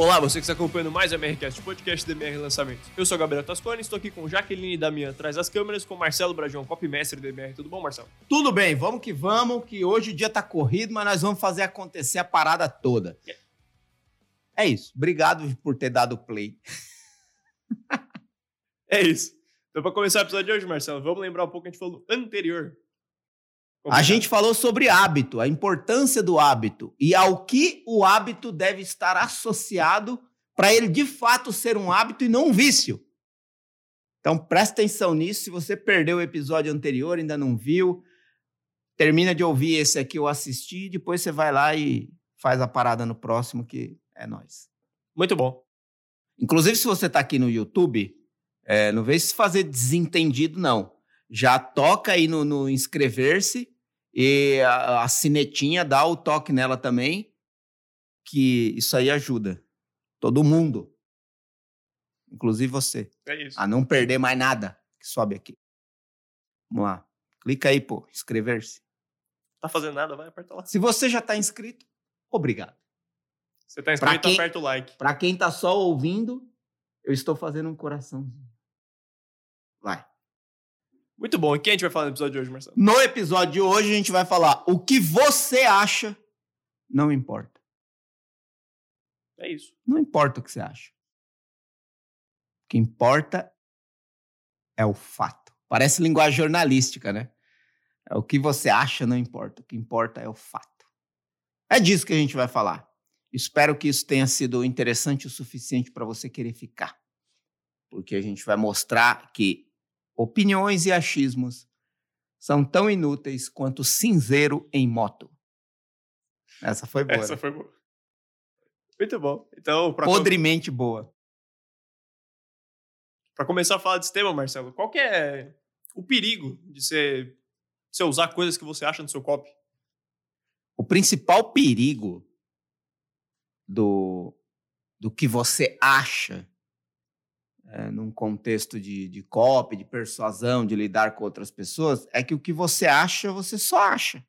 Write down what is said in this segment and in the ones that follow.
Olá, você que está acompanhando mais o MRCast, podcast do MR Lançamentos. Eu sou o Gabriel Tascone, estou aqui com Jaqueline e Damian atrás das câmeras, com Marcelo Brajão, copymestre do MR. Tudo bom, Marcelo? Tudo bem, vamos que vamos, que hoje o dia tá corrido, mas nós vamos fazer acontecer a parada toda. É isso. Obrigado por ter dado play. É isso. Então, para começar o episódio de hoje, Marcelo, vamos lembrar um pouco que a gente falou no A gente falou sobre hábito, a importância do hábito e ao que o hábito deve estar associado para ele de fato ser um hábito e não um vício. Então presta atenção nisso. Se você perdeu o episódio anterior, ainda não viu, termina de ouvir esse aqui ou assistir, depois você vai lá e faz a parada no próximo, que é nós. Muito bom. Inclusive, se você está aqui no YouTube, é, não vem se fazer desentendido, não. Já toca aí no, no inscrever-se e a, a sinetinha dá o toque nela também, que isso aí ajuda todo mundo, inclusive você, É isso. a não perder mais nada que sobe aqui. Vamos lá. Clica aí, pô, inscrever-se. Tá fazendo nada? Vai, aperta lá. Se você já está inscrito, obrigado. Você tá inscrito, quem- aperta o like. Para quem tá só ouvindo, eu estou fazendo um coraçãozinho. Vai. Muito bom. E quem a gente vai falar no episódio de hoje, Marcelo? No episódio de hoje, a gente vai falar o que você acha, não importa. É isso. Não importa o que você acha. O que importa é o fato. Parece linguagem jornalística, né? É o que você acha não importa. O que importa é o fato. É disso que a gente vai falar. Espero que isso tenha sido interessante o suficiente para você querer ficar. Porque a gente vai mostrar que opiniões e achismos são tão inúteis quanto cinzeiro em moto. Essa foi boa. Essa né? foi boa. Muito bom. Então, Podremente boa. pra começar a falar desse tema, Marcelo, qual que é o perigo de você, você usar coisas que você acha no seu copy? O principal perigo do, do que você acha é, num contexto de, de copy, de persuasão, de lidar com outras pessoas, é que o que você acha, você só acha.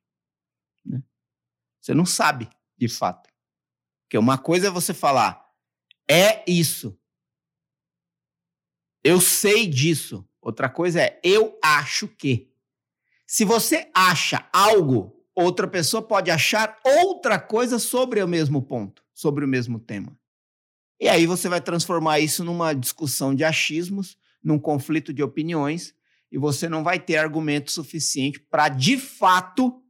né? Você não sabe, de fato. Porque uma coisa é você falar, é isso. Eu sei disso. Outra coisa é, eu acho que. Se você acha algo, outra pessoa pode achar outra coisa sobre o mesmo ponto, sobre o mesmo tema. E aí você vai transformar isso numa discussão de achismos, num conflito de opiniões, e você não vai ter argumento suficiente para, de fato,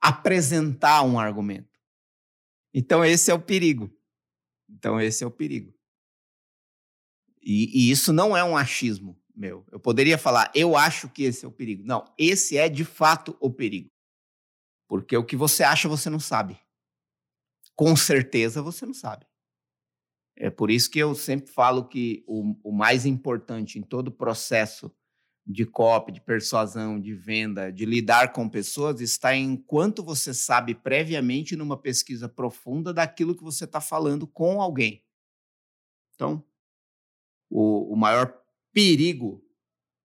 apresentar um argumento. Então, esse é o perigo. Então, esse é o perigo. E, e isso não é um achismo meu. Eu poderia falar, eu acho que esse é o perigo. Não, esse é de fato o perigo. Porque o que você acha, você não sabe. Com certeza você não sabe. É por isso que eu sempre falo que o, o mais importante em todo o processo de copy, de persuasão, de venda, de lidar com pessoas, está em quanto você sabe previamente numa pesquisa profunda daquilo que você está falando com alguém. Então, o, o maior perigo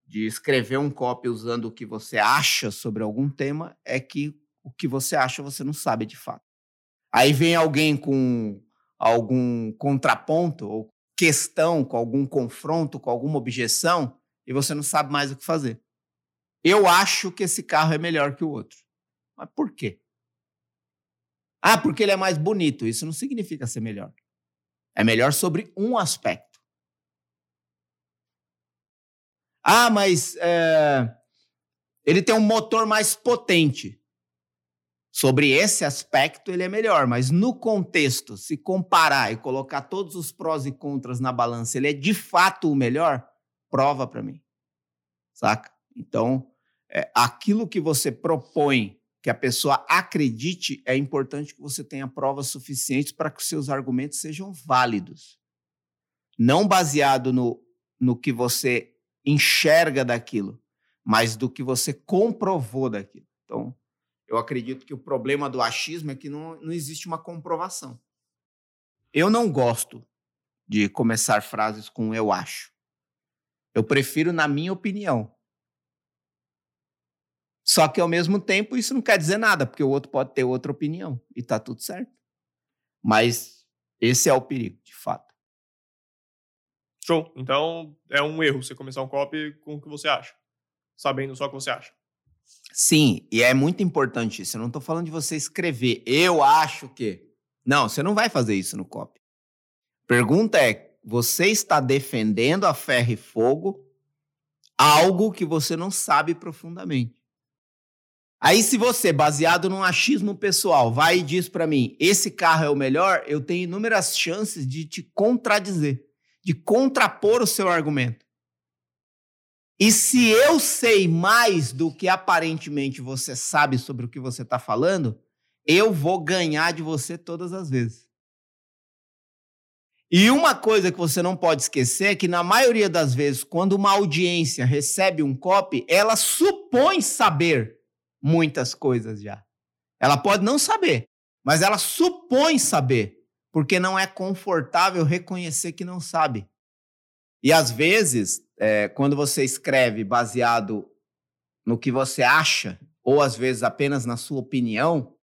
de escrever um copy usando o que você acha sobre algum tema é que o que você acha você não sabe de fato. Aí vem alguém com algum contraponto ou questão, com algum confronto, com alguma objeção, e você não sabe mais o que fazer. Eu acho que esse carro é melhor que o outro. Mas por quê? Ah, porque ele é mais bonito. Isso não significa ser melhor. É melhor sobre um aspecto. Ah, mas é, ele tem um motor mais potente. Sobre esse aspecto, ele é melhor, mas no contexto, se comparar e colocar todos os prós e contras na balança, ele é de fato o melhor? Prova para mim. Saca? Então, é, aquilo que você propõe que a pessoa acredite, é importante que você tenha provas suficientes para que os seus argumentos sejam válidos. Não baseado no, no que você enxerga daquilo, mas do que você comprovou daquilo. Então, eu acredito que o problema do achismo é que não, não existe uma comprovação. Eu não gosto de começar frases com eu acho. Eu prefiro na minha opinião. Só que ao mesmo tempo isso não quer dizer nada, porque o outro pode ter outra opinião e tá tudo certo. Mas Esse é o perigo, de fato. Show. Então, é um erro você começar um copy com o que você acha, sabendo só o que você acha. Sim, e é muito importante isso. Eu não estou falando de você escrever. Eu acho que. Não, você não vai fazer isso no copy. Pergunta é: você está defendendo a ferro e fogo algo que você não sabe profundamente? Aí, se você, baseado num achismo pessoal, vai e diz para mim: esse carro é o melhor, eu tenho inúmeras chances de te contradizer, de contrapor o seu argumento. E se eu sei mais do que aparentemente você sabe sobre o que você está falando, eu vou ganhar de você todas as vezes. E uma coisa que você não pode esquecer é que, na maioria das vezes, quando uma audiência recebe um copy, ela supõe saber muitas coisas já. Ela pode não saber, mas ela supõe saber, porque não é confortável reconhecer que não sabe. E às vezes, é, quando você escreve baseado no que você acha, ou às vezes apenas na sua opinião,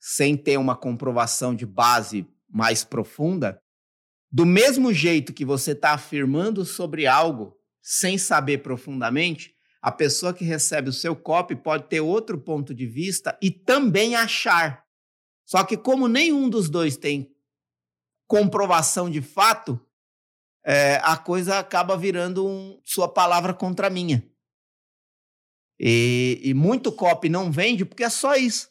sem ter uma comprovação de base mais profunda, do mesmo jeito que você está afirmando sobre algo sem saber profundamente, a pessoa que recebe o seu copy pode ter outro ponto de vista e também achar. Só que, como nenhum dos dois tem comprovação de fato, é, a coisa acaba virando um, sua palavra contra a minha. E, e muito copy não vende porque é só isso.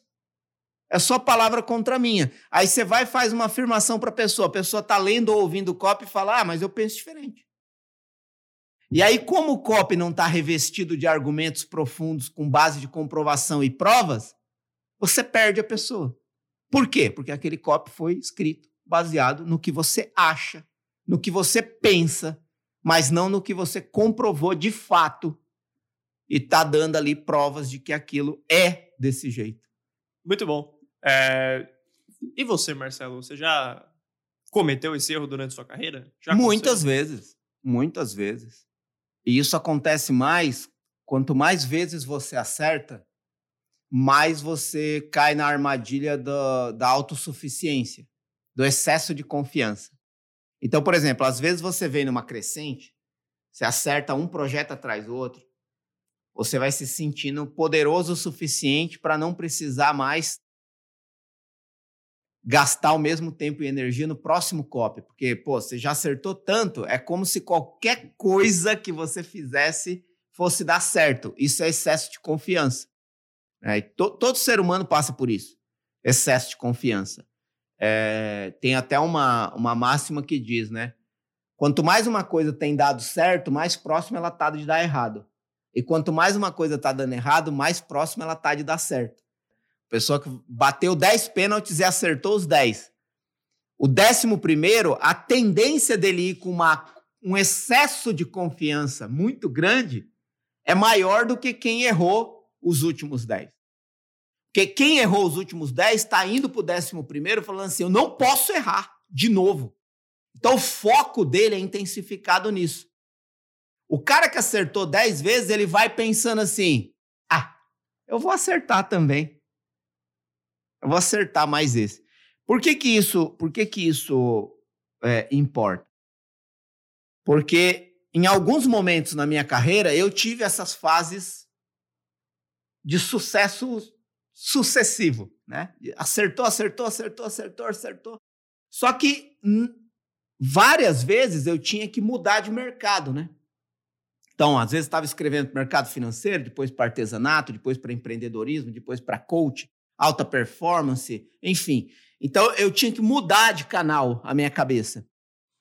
É só palavra contra a minha. Aí você vai e faz uma afirmação para a pessoa. A pessoa está lendo ou ouvindo o copy e fala: Ah, mas eu penso diferente. E aí, como o copy não está revestido de argumentos profundos com base de comprovação e provas, você perde a pessoa. Por quê? Porque aquele copy foi escrito baseado no que você acha no que você pensa, mas não no que você comprovou de fato e está dando ali provas de que aquilo é desse jeito. Muito bom. É... E você, Marcelo, você já cometeu esse erro durante sua carreira? Já muitas vezes, muitas vezes. E isso acontece mais quanto mais vezes você acerta, mais você cai na armadilha do, da autossuficiência, do excesso de confiança. Então, por exemplo, às vezes você vem numa crescente, você acerta um projeto atrás do outro, você vai se sentindo poderoso o suficiente para não precisar mais gastar o mesmo tempo e energia no próximo copy, porque pô, você já acertou tanto, é como se qualquer coisa que você fizesse fosse dar certo. Isso é excesso de confiança. É, to, todo ser humano passa por isso, excesso de confiança. É, tem até uma, uma máxima que diz, né? Quanto mais uma coisa tem dado certo, mais próximo ela está de dar errado. E quanto mais uma coisa está dando errado, mais próximo ela está de dar certo. Pessoa que bateu 10 pênaltis e acertou os 10. O décimo primeiro, a tendência dele ir com uma, um excesso de confiança muito grande é maior do que quem errou os últimos 10. Porque quem errou os últimos 10 está indo para o décimo primeiro falando assim: eu não posso errar de novo. Então o foco dele é intensificado nisso. O cara que acertou 10 vezes, ele vai pensando assim: ah, eu vou acertar também. Eu vou acertar mais esse. Por que que isso, por que que isso é, importa? Porque em alguns momentos na minha carreira eu tive essas fases de sucesso sucessivo, né? Acertou, acertou, acertou, acertou, acertou. Só que várias vezes eu tinha que mudar de mercado, né? Então, às vezes estava escrevendo para mercado financeiro, depois para artesanato, depois para empreendedorismo, depois para coach, alta performance, enfim. Então, eu tinha que mudar de canal a minha cabeça.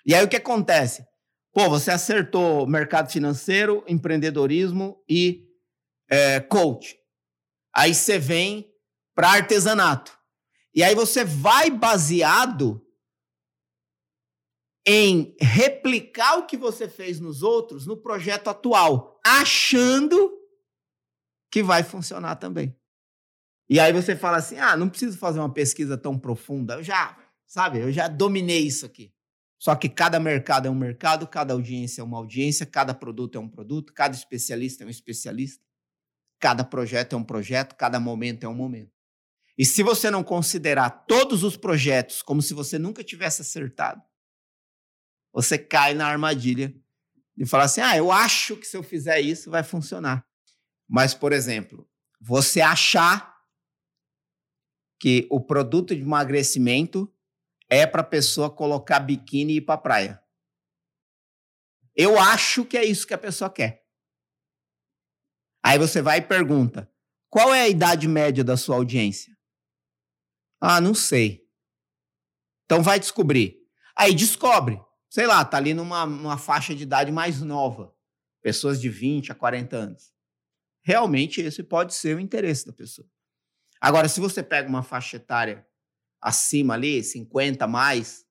E aí o que acontece? Pô, você acertou mercado financeiro, empreendedorismo e é, coach. Aí você vem para artesanato. E aí você vai baseado em replicar o que você fez nos outros no projeto atual, achando que vai funcionar também. E aí você fala assim: "Ah, não preciso fazer uma pesquisa tão profunda, eu já, sabe, eu já dominei isso aqui". Só que cada mercado é um mercado, cada audiência é uma audiência, cada produto é um produto, cada especialista é um especialista. Cada projeto é um projeto, cada momento é um momento. E se você não considerar todos os projetos como se você nunca tivesse acertado, você cai na armadilha de falar assim: ah, eu acho que se eu fizer isso vai funcionar. Mas, por exemplo, você achar que o produto de emagrecimento é para a pessoa colocar biquíni e ir para a praia. Eu acho que é isso que a pessoa quer. Aí você vai e pergunta: qual é a idade média da sua audiência? Ah, não sei. Então vai descobrir. Aí descobre. Sei lá, tá ali numa, numa faixa de idade mais nova. Pessoas de 20 a 40 anos. Realmente esse pode ser o interesse da pessoa. Agora, se você pega uma faixa etária acima ali, 50 mais,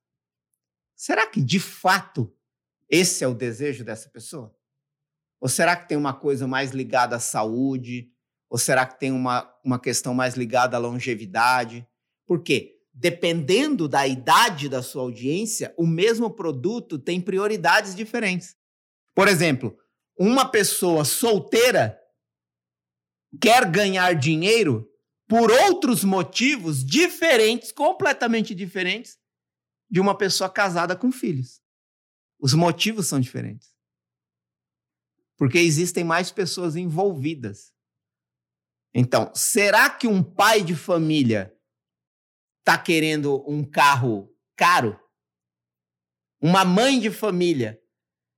será que de fato esse é o desejo dessa pessoa? Ou será que tem uma coisa mais ligada à saúde? Ou será que tem uma, uma questão mais ligada à longevidade? Por quê? Dependendo da idade da sua audiência, o mesmo produto tem prioridades diferentes. Por exemplo, uma pessoa solteira quer ganhar dinheiro por outros motivos diferentes, completamente diferentes, de uma pessoa casada com filhos. Os motivos são diferentes. Porque existem mais pessoas envolvidas. Então, será que um pai de família está querendo um carro caro? Uma mãe de família,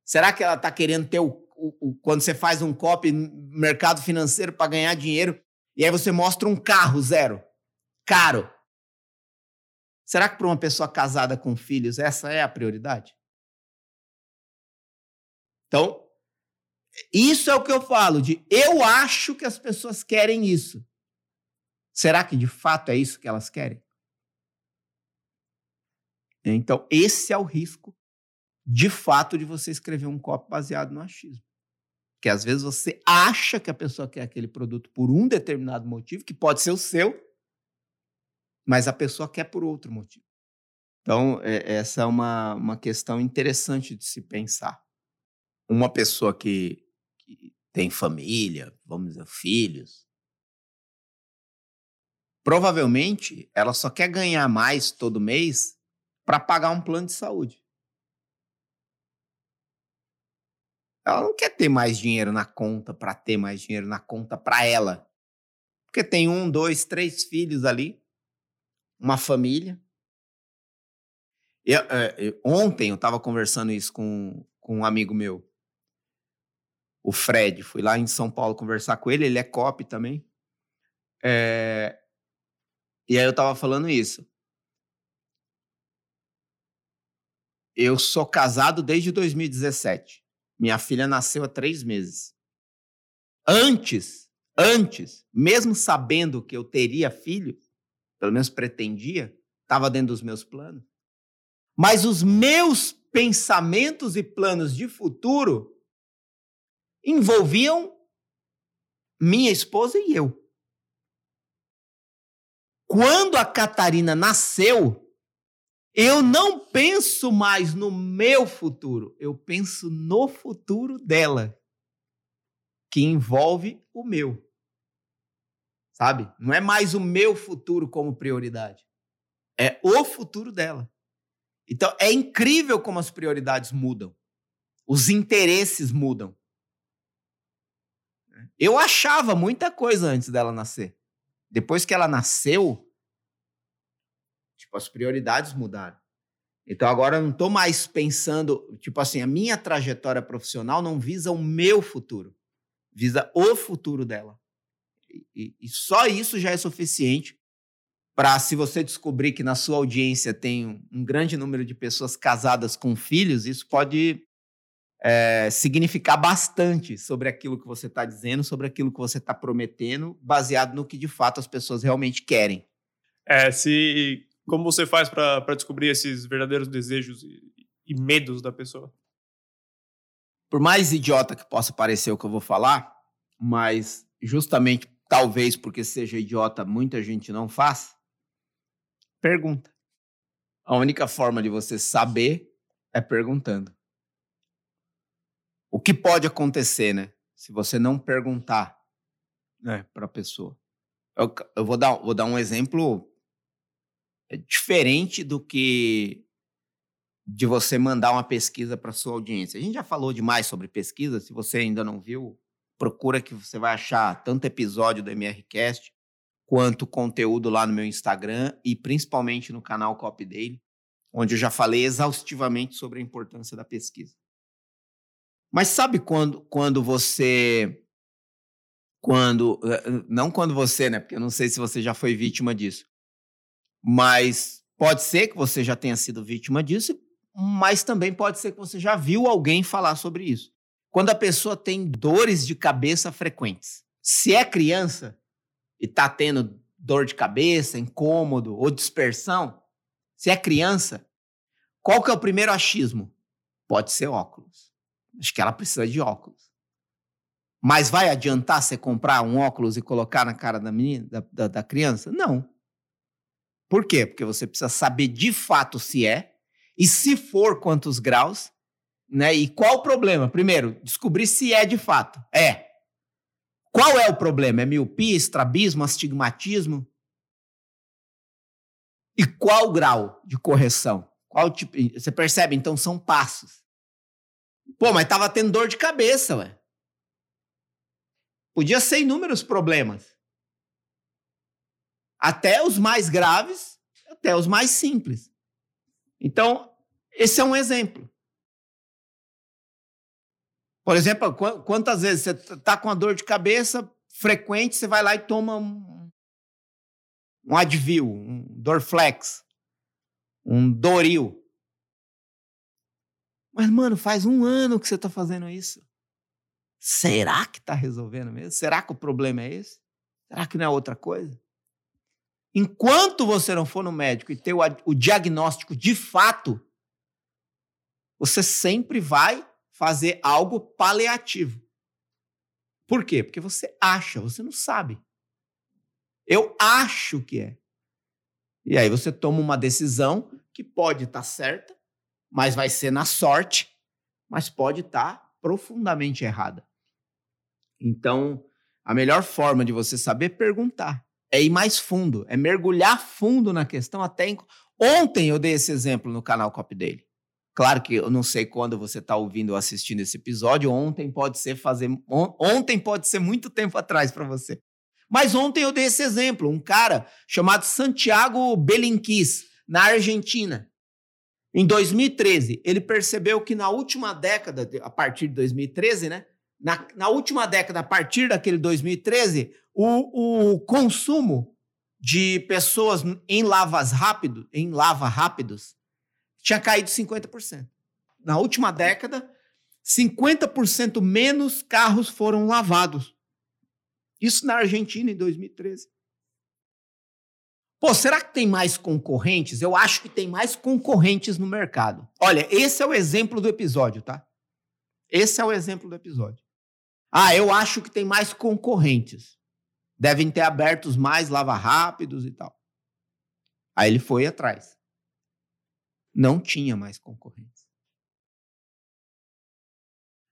será que ela está querendo ter o, o, o, quando você faz um copy mercado financeiro para ganhar dinheiro e aí você mostra um carro zero, caro? Será que para uma pessoa casada com filhos essa é a prioridade? Então, isso é o que eu falo de eu acho que as pessoas querem isso. Será que de fato é isso que elas querem? Então, esse é o risco de fato de você escrever um copo baseado no achismo. Que às vezes você acha que a pessoa quer aquele produto por um determinado motivo, que pode ser o seu, mas a pessoa quer por outro motivo. Então, é, essa é uma, uma questão interessante de se pensar. Uma pessoa que tem família, vamos dizer, filhos, provavelmente ela só quer ganhar mais todo mês para pagar um plano de saúde. Ela não quer ter mais dinheiro na conta para ter mais dinheiro na conta para ela. Porque tem um, dois, três filhos ali, uma família. Eu, eu, ontem eu estava conversando isso com, com um amigo meu o Fred. Fui lá em São Paulo conversar com ele, ele é cop também. É... E aí eu tava falando isso. Eu sou casado desde 2017. Minha filha nasceu há três meses. Antes, antes, mesmo sabendo que eu teria filho, pelo menos pretendia, estava dentro dos meus planos. Mas os meus pensamentos e planos de futuro envolviam minha esposa e eu. Quando a Catarina nasceu, eu não penso mais no meu futuro, eu penso no futuro dela, que envolve o meu. Sabe? Não é mais o meu futuro como prioridade, é o futuro dela. Então é incrível como as prioridades mudam, os interesses mudam. Eu achava muita coisa antes dela nascer. Depois que ela nasceu, tipo, as prioridades mudaram. Então agora eu não estou mais pensando, tipo assim, a minha trajetória profissional não visa o meu futuro, visa o futuro dela. E, e só isso já é suficiente para, se você descobrir que na sua audiência tem um, um grande número de pessoas casadas com filhos, isso pode é, significar bastante sobre aquilo que você está dizendo, sobre aquilo que você está prometendo, baseado no que de fato as pessoas realmente querem. É, se como você faz para descobrir esses verdadeiros desejos e, e medos da pessoa? Por mais idiota que possa parecer o que eu vou falar, mas justamente talvez porque seja idiota, muita gente não faz. Pergunta. A única forma de você saber é perguntando. O que pode acontecer, né? Se você não perguntar né, para a pessoa. Eu, eu vou, dar, vou dar um exemplo é, diferente do que de você mandar uma pesquisa para sua audiência. A gente já falou demais sobre pesquisa. Se você ainda não viu, procura que você vai achar tanto episódio do MRCast quanto conteúdo lá no meu Instagram e principalmente no canal Copy Daily, onde eu já falei exaustivamente sobre a importância da pesquisa. Mas sabe quando, quando você. Quando. Eh, eh, não quando você, né? Porque eu não sei se você já foi vítima disso. Mas pode ser que você já tenha sido vítima disso, mas também pode ser que você já viu alguém falar sobre isso. Quando a pessoa tem dores de cabeça frequentes. Se é criança e está tendo dor de cabeça, incômodo ou dispersão, se é criança, qual que é o primeiro achismo? Pode ser óculos. Acho que ela precisa de óculos. Mas vai adiantar você comprar um óculos e colocar na cara da menina, da, da, da criança? Não. Por quê? Porque você precisa saber de fato se é, e se for, quantos graus, né? E qual o problema? Primeiro, descobrir se é de fato. É. Qual é o problema? É miopia, estrabismo, astigmatismo? E qual grau de correção? Qual tipo? Você percebe? Então são passos. Pô, mas tava tendo dor de cabeça, ué. Podia ser inúmeros problemas. Até os mais graves, até os mais simples. Então, esse é um exemplo. Por exemplo, quantas vezes você está com uma dor de cabeça frequente, você vai lá e toma um, um Advil, um Dorflex, um Doril. Mas, mano, faz um ano que você está fazendo isso. Será que está resolvendo mesmo? Será que o problema é esse? Será que não é outra coisa? Enquanto você não for no médico e ter o, o diagnóstico de fato, você sempre vai fazer algo paliativo. Por quê? Porque você acha, você não sabe. Eu acho que é. E aí você toma uma decisão que pode estar tá certa, mas vai ser na sorte, mas pode estar tá profundamente errada. Então, a melhor forma de você saber é perguntar, é ir mais fundo, é mergulhar fundo na questão até. Em... Ontem eu dei esse exemplo no canal Cop dele. Claro que eu não sei quando você está ouvindo ou assistindo esse episódio. Ontem pode ser fazer. On, ontem pode ser muito tempo atrás para você. Mas ontem eu dei esse exemplo. Um cara chamado Santiago Belinquis, na Argentina. Em 2013, ele percebeu que na última década, a partir de 2013, né? Na, na última década, a partir daquele 2013, o, o consumo de pessoas em lavas rápido, em lava rápidos, tinha caído 50%. Na última década, 50% menos carros foram lavados. Isso na Argentina em 2013. Pô, será que tem mais concorrentes? Eu acho que tem mais concorrentes no mercado. Olha, esse é o exemplo do episódio, tá? Esse é o exemplo do episódio. Ah, eu acho que tem mais concorrentes. Devem ter abertos mais lava rápidos e tal. Aí ele foi atrás não tinha mais concorrentes.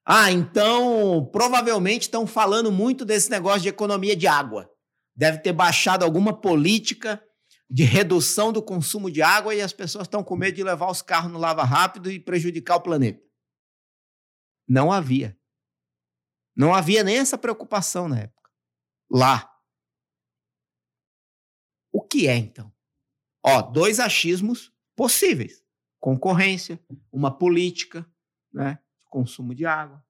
Ah, então provavelmente estão falando muito desse negócio de economia de água. Deve ter baixado alguma política de redução do consumo de água e as pessoas estão com medo de levar os carros no lava rápido e prejudicar o planeta. Não havia. Não havia nem essa preocupação na época. Lá. O que é então? Ó, dois achismos possíveis concorrência, uma política né, de consumo de água.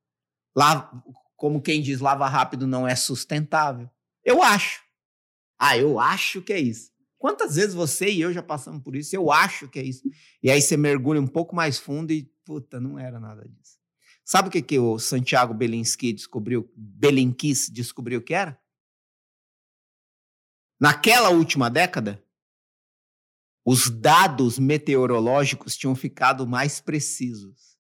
Lá, como quem diz, lava rápido não é sustentável. Eu acho. Ah, eu acho que é isso. Quantas vezes você e eu já passamos por isso? Eu acho que é isso. E aí você mergulha um pouco mais fundo e, puta, não era nada disso. Sabe o que, que o Santiago Belinsky descobriu, Belinkis descobriu que era? Naquela última década, os dados meteorológicos tinham ficado mais precisos.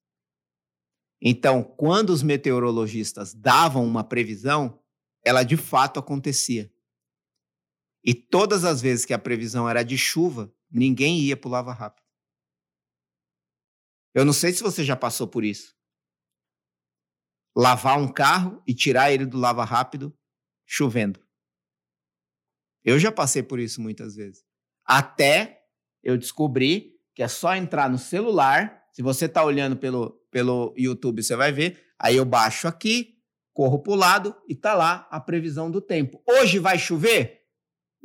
Então, quando os meteorologistas davam uma previsão, ela de fato acontecia. E todas as vezes que a previsão era de chuva, ninguém ia para o lava rápido. Eu não sei se você já passou por isso. Lavar um carro e tirar ele do lava rápido chovendo. Eu já passei por isso muitas vezes. Até eu descobri que é só entrar no celular. Se você está olhando pelo, pelo YouTube, você vai ver. Aí eu baixo aqui, corro para o lado e tá lá a previsão do tempo. Hoje vai chover?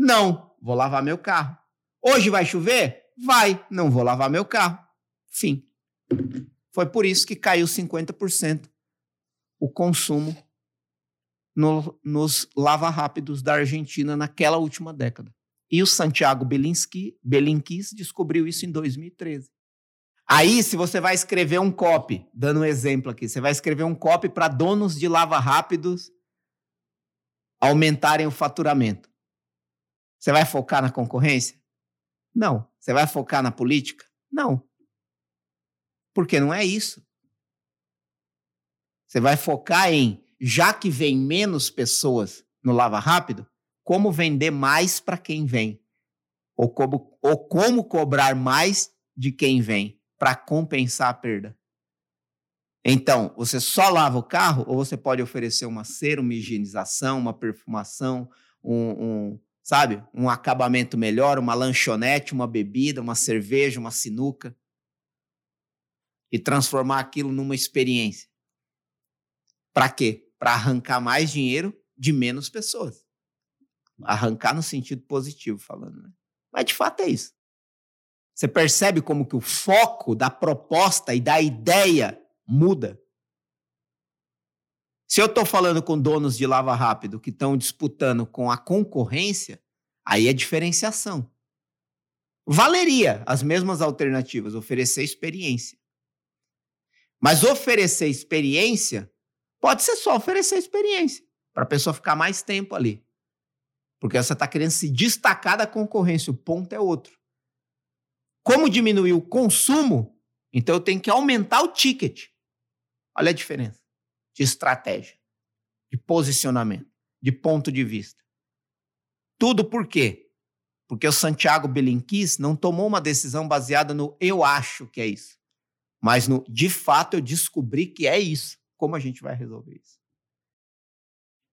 Não, vou lavar meu carro. Hoje vai chover? Vai, não vou lavar meu carro. Fim. Foi por isso que caiu 50% o consumo no, nos lava-rápidos da Argentina naquela última década. E o Santiago Belinsky, Belinkis descobriu isso em 2013. Aí, se você vai escrever um copy, dando um exemplo aqui, você vai escrever um copy para donos de lava-rápidos aumentarem o faturamento. Você vai focar na concorrência? Não. Você vai focar na política? Não. Porque não é isso. Você vai focar em, já que vem menos pessoas no Lava Rápido, como vender mais para quem vem. Ou como, ou como cobrar mais de quem vem para compensar a perda. Então, você só lava o carro ou você pode oferecer uma cera, uma higienização, uma perfumação, um, um, sabe, um acabamento melhor, uma lanchonete, uma bebida, uma cerveja, uma sinuca e transformar aquilo numa experiência. Para quê? Para arrancar mais dinheiro de menos pessoas. Arrancar no sentido positivo, falando. Né? Mas de fato é isso. Você percebe como que o foco da proposta e da ideia muda? Se eu estou falando com donos de lava rápido que estão disputando com a concorrência, aí é diferenciação. Valeria as mesmas alternativas, oferecer experiência. Mas oferecer experiência pode ser só oferecer experiência para a pessoa ficar mais tempo ali. Porque você está querendo se destacar da concorrência, o ponto é outro. Como diminuir o consumo, então eu tenho que aumentar o ticket. Olha a diferença de estratégia, de posicionamento, de ponto de vista. Tudo por quê? Porque o Santiago Belinquis não tomou uma decisão baseada no eu acho que é isso. Mas no de fato eu descobri que é isso. Como a gente vai resolver isso?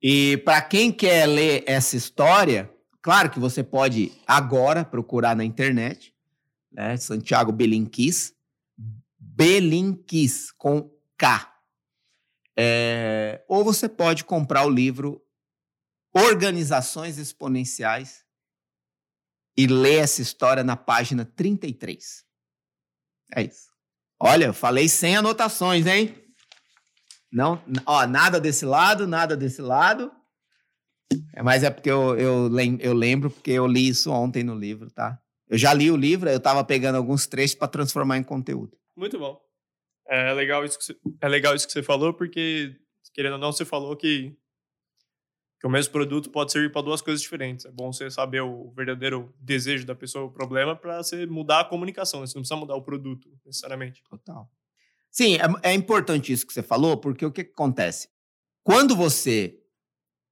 E para quem quer ler essa história, claro que você pode agora procurar na internet, né? Santiago Belinquis, Belinquis com K. É, ou você pode comprar o livro Organizações Exponenciais e ler essa história na página 33. É isso. Olha, eu falei sem anotações, hein? Não, ó, nada desse lado, nada desse lado. É, mas é porque eu, eu, eu lembro, porque eu li isso ontem no livro, tá? Eu já li o livro, eu estava pegando alguns trechos para transformar em conteúdo. Muito bom. É legal, isso que você, é legal isso que você falou, porque, querendo ou não, você falou que que o mesmo produto pode servir para duas coisas diferentes. É bom você saber o verdadeiro desejo da pessoa, o problema, para você mudar a comunicação. Né? Você não precisa mudar o produto, necessariamente. Total. Sim, é, é importante isso que você falou, porque o que, que acontece? Quando você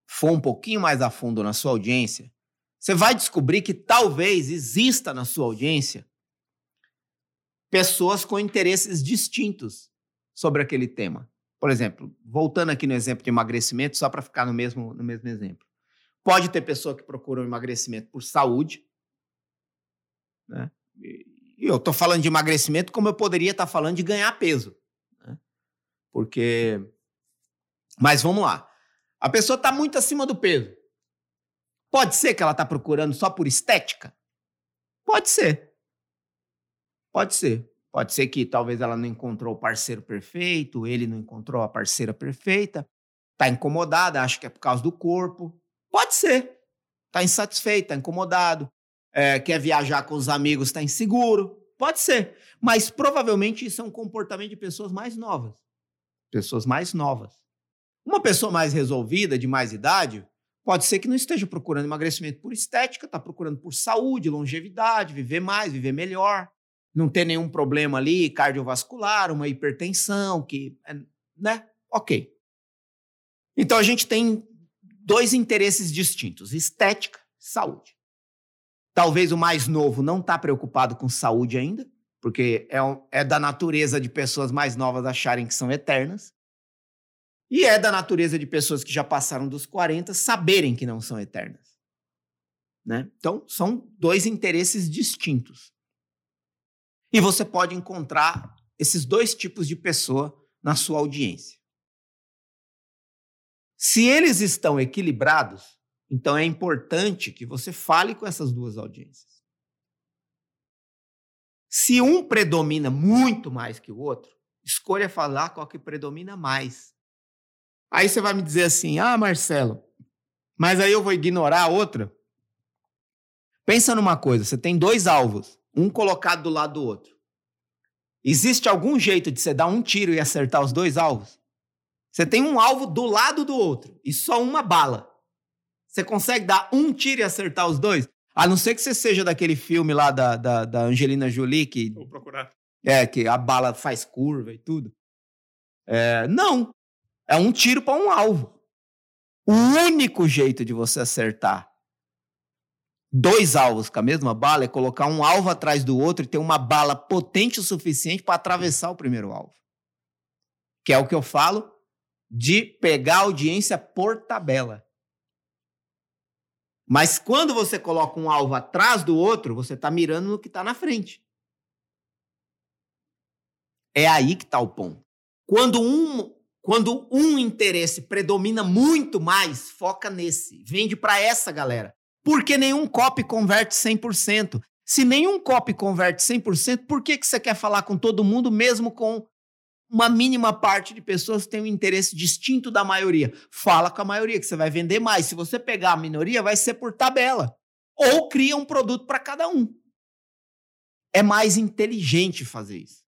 for um pouquinho mais a fundo na sua audiência, você vai descobrir que talvez exista na sua audiência pessoas com interesses distintos sobre aquele tema. Por exemplo, voltando aqui no exemplo de emagrecimento, só para ficar no mesmo, no mesmo exemplo. Pode ter pessoa que procura um emagrecimento por saúde, né? E eu estou falando de emagrecimento como eu poderia estar tá falando de ganhar peso. Né? Porque. Mas vamos lá. A pessoa está muito acima do peso. Pode ser que ela está procurando só por estética? Pode ser. Pode ser. Pode ser que talvez ela não encontrou o parceiro perfeito, ele não encontrou a parceira perfeita, está incomodada, acha que é por causa do corpo. Pode ser. Está insatisfeito, está incomodado, é, quer viajar com os amigos, está inseguro. Pode ser. Mas provavelmente isso é um comportamento de pessoas mais novas. Pessoas mais novas. Uma pessoa mais resolvida, de mais idade, pode ser que não esteja procurando emagrecimento por estética, está procurando por saúde, longevidade, viver mais, viver melhor não ter nenhum problema ali cardiovascular, uma hipertensão, que, é, né? Ok. Então a gente tem dois interesses distintos: estética, saúde. Talvez o mais novo não está preocupado com saúde ainda, porque é, é da natureza de pessoas mais novas acharem que são eternas. E é da natureza de pessoas que já passaram dos 40 saberem que não são eternas. Né? Então, são dois interesses distintos. E você pode encontrar esses dois tipos de pessoa na sua audiência. Se eles estão equilibrados, então é importante que você fale com essas duas audiências. Se um predomina muito mais que o outro, escolha falar qual que predomina mais. Aí você vai me dizer assim: ah, Marcelo, mas aí eu vou ignorar a outra? Pensa numa coisa: você tem dois alvos, um colocado do lado do outro. Existe algum jeito de você dar um tiro e acertar os dois alvos? Você tem um alvo do lado do outro e só uma bala. Você consegue dar um tiro e acertar os dois? A não ser que você seja daquele filme lá da, da, da Angelina Jolie que. Vou procurar. É, que a bala faz curva e tudo. É, não. É um tiro para um alvo. O único jeito de você acertar dois alvos com a mesma bala é colocar um alvo atrás do outro e ter uma bala potente o suficiente para atravessar o primeiro alvo. Que é o que eu falo de pegar audiência por tabela. Mas quando você coloca um alvo atrás do outro, você está mirando no que está na frente. É aí que está o ponto. Quando um, quando um interesse predomina muito mais, foca nesse. Vende para essa galera. Porque nenhum copy converte 100%. Se nenhum copy converte 100%, por que, que você quer falar com todo mundo, mesmo com uma mínima parte de pessoas que tem um interesse distinto da maioria? Fala com a maioria, que você vai vender mais. Se você pegar a minoria, vai ser por tabela. Ou cria um produto para cada um. É mais inteligente fazer isso.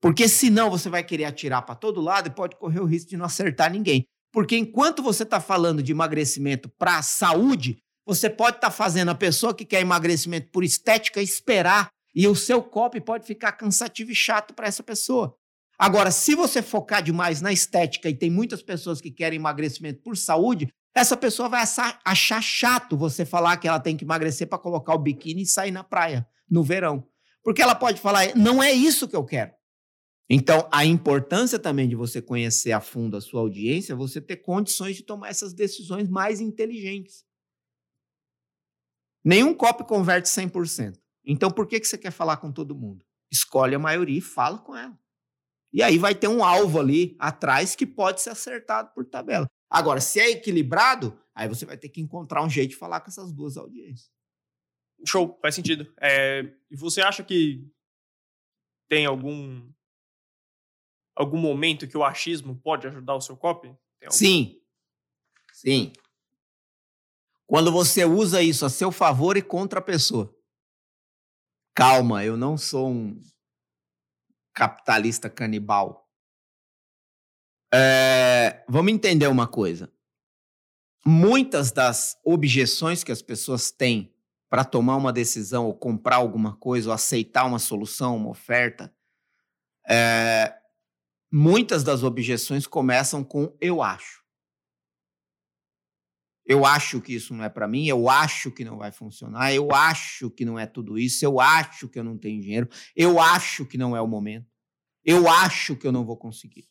Porque senão você vai querer atirar para todo lado e pode correr o risco de não acertar ninguém. Porque enquanto você está falando de emagrecimento para saúde, você pode estar tá fazendo a pessoa que quer emagrecimento por estética esperar e o seu copy pode ficar cansativo e chato para essa pessoa. Agora, se você focar demais na estética e tem muitas pessoas que querem emagrecimento por saúde, essa pessoa vai achar chato você falar que ela tem que emagrecer para colocar o biquíni e sair na praia no verão. Porque ela pode falar, não é isso que eu quero. Então, a importância também de você conhecer a fundo a sua audiência é você ter condições de tomar essas decisões mais inteligentes. Nenhum copy converte 100%. Então, por que, que você quer falar com todo mundo? Escolhe a maioria e fala com ela. E aí vai ter um alvo ali atrás que pode ser acertado por tabela. Agora, se é equilibrado, aí você vai ter que encontrar um jeito de falar com essas duas audiências. Show, faz sentido. É, e você acha que tem algum algum momento que o achismo pode ajudar o seu copy? Sim. Sim. Quando você usa isso a seu favor e contra a pessoa. Calma, eu não sou um capitalista canibal. É, vamos entender uma coisa. Muitas das objeções que as pessoas têm para tomar uma decisão, ou comprar alguma coisa, ou aceitar uma solução, uma oferta, é, muitas das objeções começam com eu acho. Eu acho que isso não é para mim, eu acho que não vai funcionar, eu acho que não é tudo isso, eu acho que eu não tenho dinheiro, eu acho que não é o momento, eu acho que eu não vou conseguir.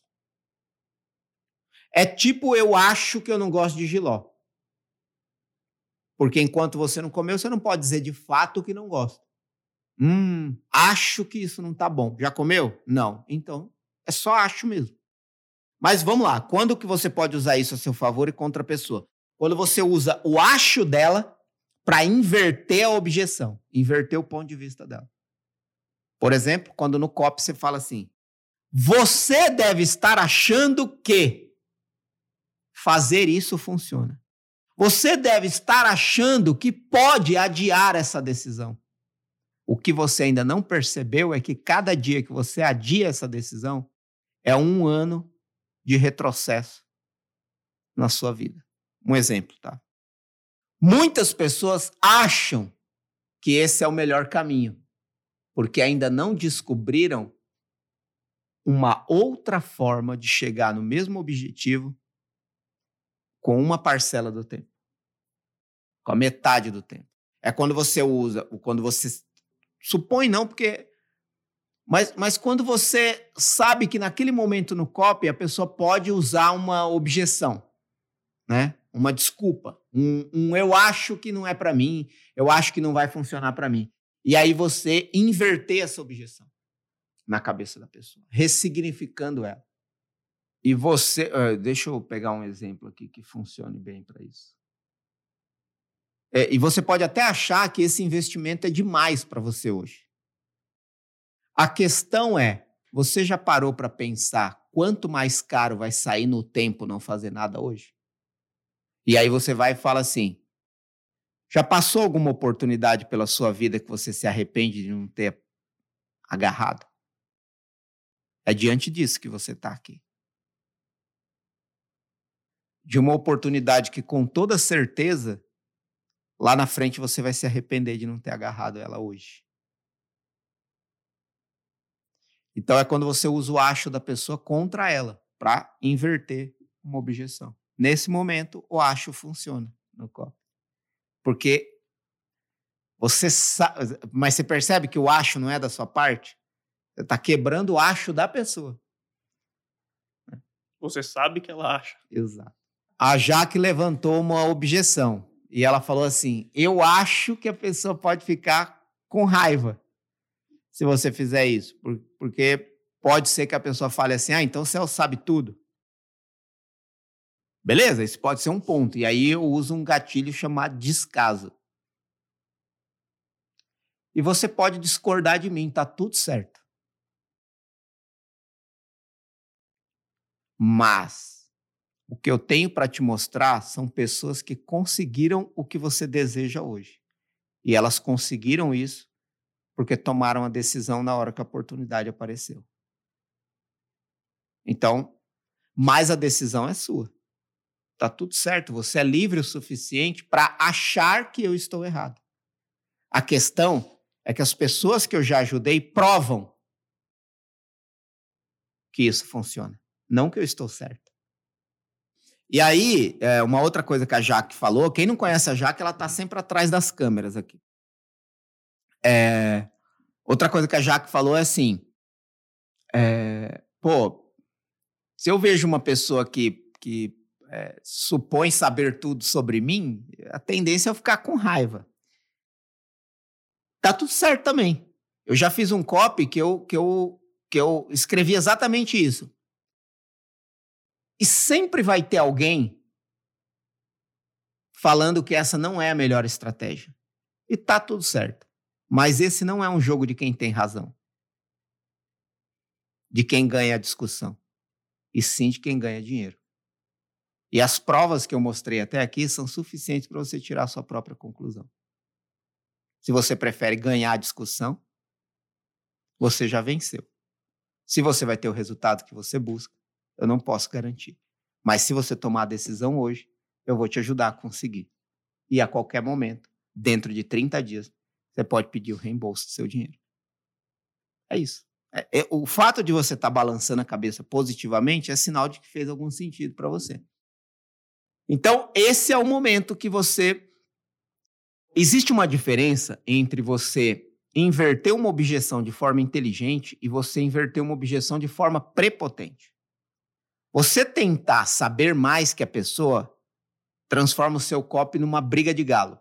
É tipo eu acho que eu não gosto de giló. Porque enquanto você não comeu, você não pode dizer de fato que não gosta. Hum, acho que isso não tá bom. Já comeu? Não. Então, é só acho mesmo. Mas vamos lá, quando que você pode usar isso a seu favor e contra a pessoa? Quando você usa o acho dela para inverter a objeção, inverter o ponto de vista dela. Por exemplo, quando no COP você fala assim: você deve estar achando que fazer isso funciona. Você deve estar achando que pode adiar essa decisão. O que você ainda não percebeu é que cada dia que você adia essa decisão é um ano de retrocesso na sua vida. Um exemplo, tá? Muitas pessoas acham que esse é o melhor caminho, porque ainda não descobriram uma outra forma de chegar no mesmo objetivo com uma parcela do tempo, com a metade do tempo. É quando você usa, quando você supõe não, porque mas, mas quando você sabe que naquele momento no copy a pessoa pode usar uma objeção, né? Uma desculpa, um, um eu acho que não é para mim, eu acho que não vai funcionar para mim. E aí você inverter essa objeção na cabeça da pessoa, ressignificando ela. E você, uh, deixa eu pegar um exemplo aqui que funcione bem para isso. É, e você pode até achar que esse investimento é demais para você hoje. A questão é, você já parou para pensar quanto mais caro vai sair no tempo não fazer nada hoje? E aí você vai e fala assim: já passou alguma oportunidade pela sua vida que você se arrepende de não ter agarrado? É diante disso que você está aqui. De uma oportunidade que, com toda certeza, lá na frente você vai se arrepender de não ter agarrado ela hoje. Então é quando você usa o acho da pessoa contra ela, para inverter uma objeção. Nesse momento, o acho funciona no copo. Porque você sabe, mas você percebe que o acho não é da sua parte? Você está quebrando o acho da pessoa. Você sabe que ela acha. Exato. A Jaque levantou uma objeção e ela falou assim: Eu acho que a pessoa pode ficar com raiva se você fizer isso, porque pode ser que a pessoa fale assim: Ah, então o céu sabe tudo. Beleza, isso pode ser um ponto. E aí eu uso um gatilho chamado descaso. E você pode discordar de mim, tá tudo certo. Mas o que eu tenho para te mostrar são pessoas que conseguiram o que você deseja hoje. E elas conseguiram isso porque tomaram a decisão na hora que a oportunidade apareceu. Então, mas a decisão é sua. Tá tudo certo, você é livre o suficiente para achar que eu estou errado. A questão é que as pessoas que eu já ajudei provam que isso funciona, não que eu estou certo. E aí, é, uma outra coisa que a Jaque falou, quem não conhece a Jaque, ela está sempre atrás das câmeras aqui. É, outra coisa que a Jaque falou é assim, é, pô, se eu vejo uma pessoa que, que é, supõe saber tudo sobre mim, a tendência é eu ficar com raiva. Tá tudo certo também. Eu já fiz um copy que eu, que eu, que eu escrevi exatamente isso. E sempre vai ter alguém falando que essa não é a melhor estratégia. E tá tudo certo. Mas esse não é um jogo de quem tem razão. De quem ganha a discussão. E sim de quem ganha dinheiro. E as provas que eu mostrei até aqui são suficientes para você tirar a sua própria conclusão. Se você prefere ganhar a discussão, você já venceu. Se você vai ter o resultado que você busca, eu não posso garantir. Mas se você tomar a decisão hoje, eu vou te ajudar a conseguir. E a qualquer momento, dentro de 30 dias, você pode pedir o reembolso do seu dinheiro. É isso. É, é, o fato de você estar tá balançando a cabeça positivamente é sinal de que fez algum sentido para você. Então, esse é o momento que você. Existe uma diferença entre você inverter uma objeção de forma inteligente e você inverter uma objeção de forma prepotente. Você tentar saber mais que a pessoa transforma o seu copo numa briga de galo,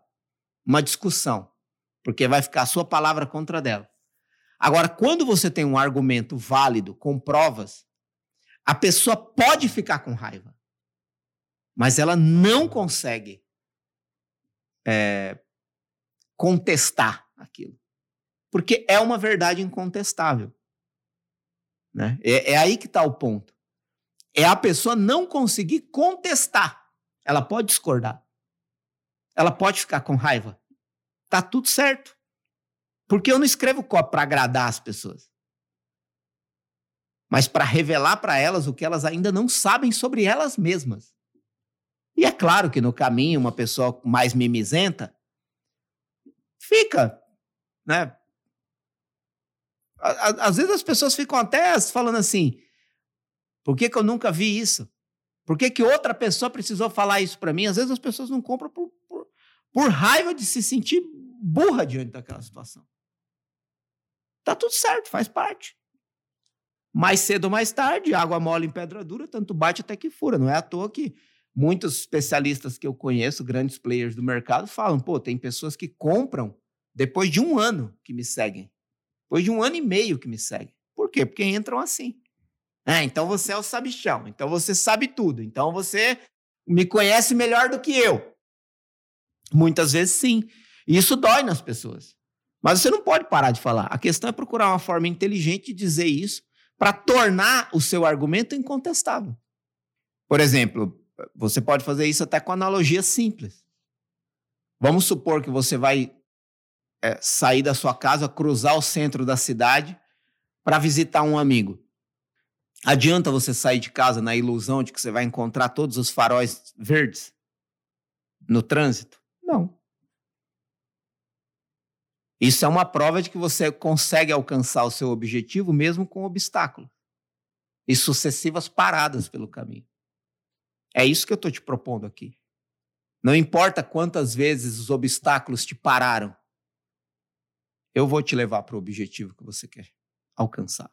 uma discussão, porque vai ficar a sua palavra contra dela. Agora, quando você tem um argumento válido, com provas, a pessoa pode ficar com raiva mas ela não consegue é, contestar aquilo. Porque é uma verdade incontestável. Né? É, é aí que está o ponto. É a pessoa não conseguir contestar. Ela pode discordar. Ela pode ficar com raiva. Tá tudo certo. Porque eu não escrevo copo para agradar as pessoas. Mas para revelar para elas o que elas ainda não sabem sobre elas mesmas. E é claro que no caminho, uma pessoa mais mimizenta fica, né? Às vezes as pessoas ficam até falando assim: por que, que eu nunca vi isso? Por que, que outra pessoa precisou falar isso para mim? Às vezes as pessoas não compram por, por, por raiva de se sentir burra diante daquela situação. Tá tudo certo, faz parte. Mais cedo ou mais tarde, água mole em pedra dura, tanto bate até que fura. Não é à toa que Muitos especialistas que eu conheço, grandes players do mercado, falam: pô, tem pessoas que compram depois de um ano que me seguem. Depois de um ano e meio que me seguem. Por quê? Porque entram assim. Ah, então você é o sabichão. Então você sabe tudo. Então você me conhece melhor do que eu. Muitas vezes sim. E isso dói nas pessoas. Mas você não pode parar de falar. A questão é procurar uma forma inteligente de dizer isso para tornar o seu argumento incontestável. Por exemplo, você pode fazer isso até com analogia simples. Vamos supor que você vai é, sair da sua casa, cruzar o centro da cidade para visitar um amigo. Adianta você sair de casa na ilusão de que você vai encontrar todos os faróis verdes no trânsito? Não. Isso é uma prova de que você consegue alcançar o seu objetivo mesmo com obstáculos e sucessivas paradas pelo caminho. É isso que eu estou te propondo aqui. Não importa quantas vezes os obstáculos te pararam, eu vou te levar para o objetivo que você quer alcançar.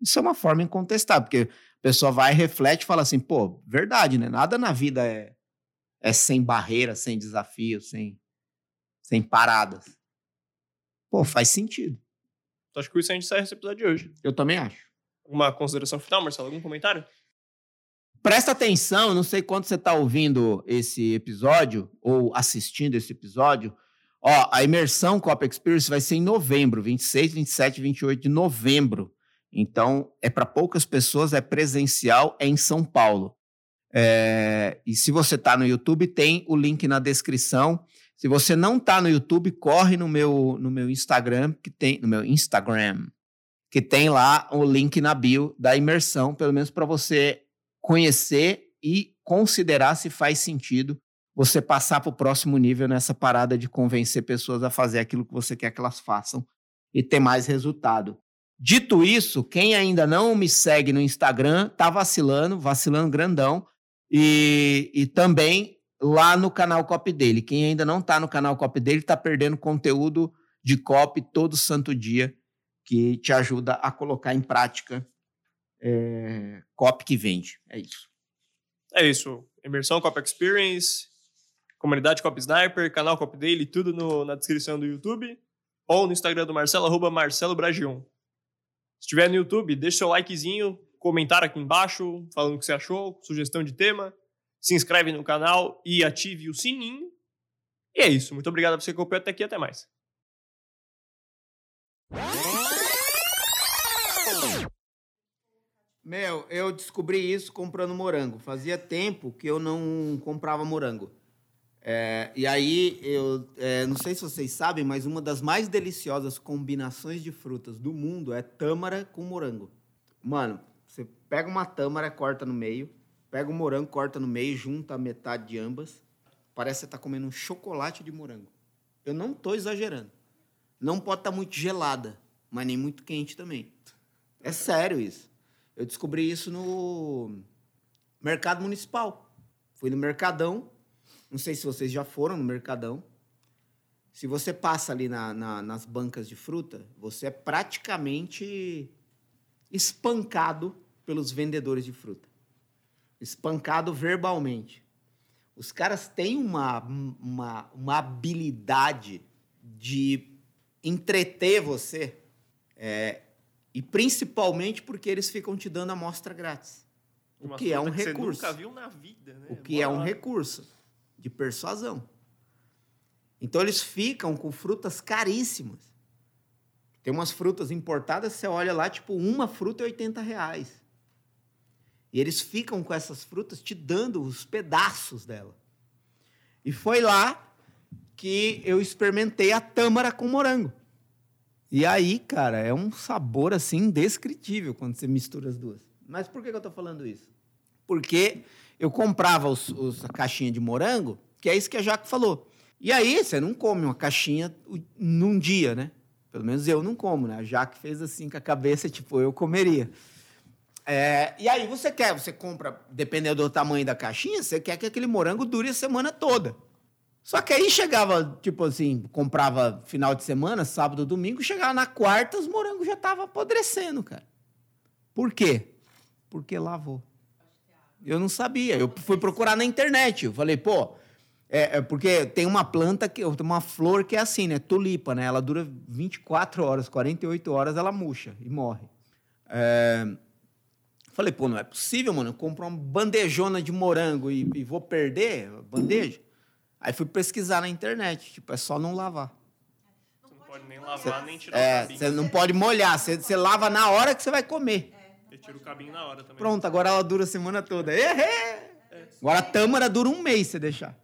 Isso é uma forma incontestável, porque a pessoa vai, reflete e fala assim: pô, verdade, né? Nada na vida é, é sem barreira, sem desafio, sem, sem paradas. Pô, faz sentido. Então, acho que isso a gente encerra esse episódio de hoje. Eu também acho. Alguma consideração final, Marcelo? Algum comentário? Presta atenção, não sei quando você está ouvindo esse episódio ou assistindo esse episódio. Ó, a imersão Cop Experience vai ser em novembro, 26, 27 e 28 de novembro. Então, é para poucas pessoas, é presencial, é em São Paulo. É, e se você está no YouTube, tem o link na descrição. Se você não está no YouTube, corre no meu, no meu Instagram, que tem no meu Instagram, que tem lá o link na bio da imersão, pelo menos para você conhecer e considerar se faz sentido você passar para o próximo nível nessa parada de convencer pessoas a fazer aquilo que você quer que elas façam e ter mais resultado. Dito isso, quem ainda não me segue no Instagram tá vacilando, vacilando grandão. E, e também lá no canal Cop dele. Quem ainda não tá no canal Cop dele tá perdendo conteúdo de copy todo santo dia que te ajuda a colocar em prática é, copy que vende. É isso. É isso. Imersão Cop Experience, comunidade Cop Sniper, canal Cop Daily, tudo no, na descrição do YouTube ou no Instagram do Marcelo, arroba Marcelo Bragion. Se estiver no YouTube, deixa seu likezinho, comentário aqui embaixo, falando o que você achou, sugestão de tema. Se inscreve no canal e ative o sininho. E é isso. Muito obrigado por você acompanhou até aqui. Até mais. Meu, eu descobri isso comprando morango. Fazia tempo que eu não comprava morango. É, e aí, eu é, não sei se vocês sabem, mas uma das mais deliciosas combinações de frutas do mundo é tâmara com morango. Mano, você pega uma tâmara, corta no meio, pega o um morango, corta no meio, junta a metade de ambas. Parece que você está comendo um chocolate de morango. Eu não estou exagerando. Não pode estar tá muito gelada, mas nem muito quente também. É sério isso. Eu descobri isso no mercado municipal. Fui no Mercadão, não sei se vocês já foram no Mercadão. Se você passa ali na, na, nas bancas de fruta, você é praticamente espancado pelos vendedores de fruta. Espancado verbalmente. Os caras têm uma, uma, uma habilidade de entreter você, é, e principalmente porque eles ficam te dando amostra grátis. O que é um que recurso. Você nunca viu na vida, né? O que é um recurso de persuasão. Então eles ficam com frutas caríssimas. Tem umas frutas importadas, você olha lá, tipo, uma fruta é 80 reais. E eles ficam com essas frutas te dando os pedaços dela. E foi lá que eu experimentei a tâmara com morango. E aí, cara, é um sabor assim indescritível quando você mistura as duas. Mas por que eu estou falando isso? Porque eu comprava os, os, a caixinha de morango, que é isso que a Jaque falou. E aí, você não come uma caixinha num dia, né? Pelo menos eu não como, né? A Jaque fez assim com a cabeça, tipo, eu comeria. É, e aí você quer, você compra, dependendo do tamanho da caixinha, você quer que aquele morango dure a semana toda. Só que aí chegava, tipo assim, comprava final de semana, sábado, domingo, chegava na quarta, os morangos já estavam apodrecendo, cara. Por quê? Porque lavou. Eu não sabia. Eu fui procurar na internet. Eu falei, pô, é, é porque tem uma planta, que uma flor que é assim, né? Tulipa, né? Ela dura 24 horas, 48 horas, ela murcha e morre. É... Falei, pô, não é possível, mano. Eu compro uma bandejona de morango e, e vou perder a bandeja. Aí fui pesquisar na internet. Tipo, é só não lavar. Você não pode nem lavar, nem tirar É, o cabinho. você não pode molhar. Você, você lava na hora que você vai comer. E tira o cabinho na hora também. Pronto, agora ela dura a semana toda. Errei! Agora a tâmara dura um mês se deixar.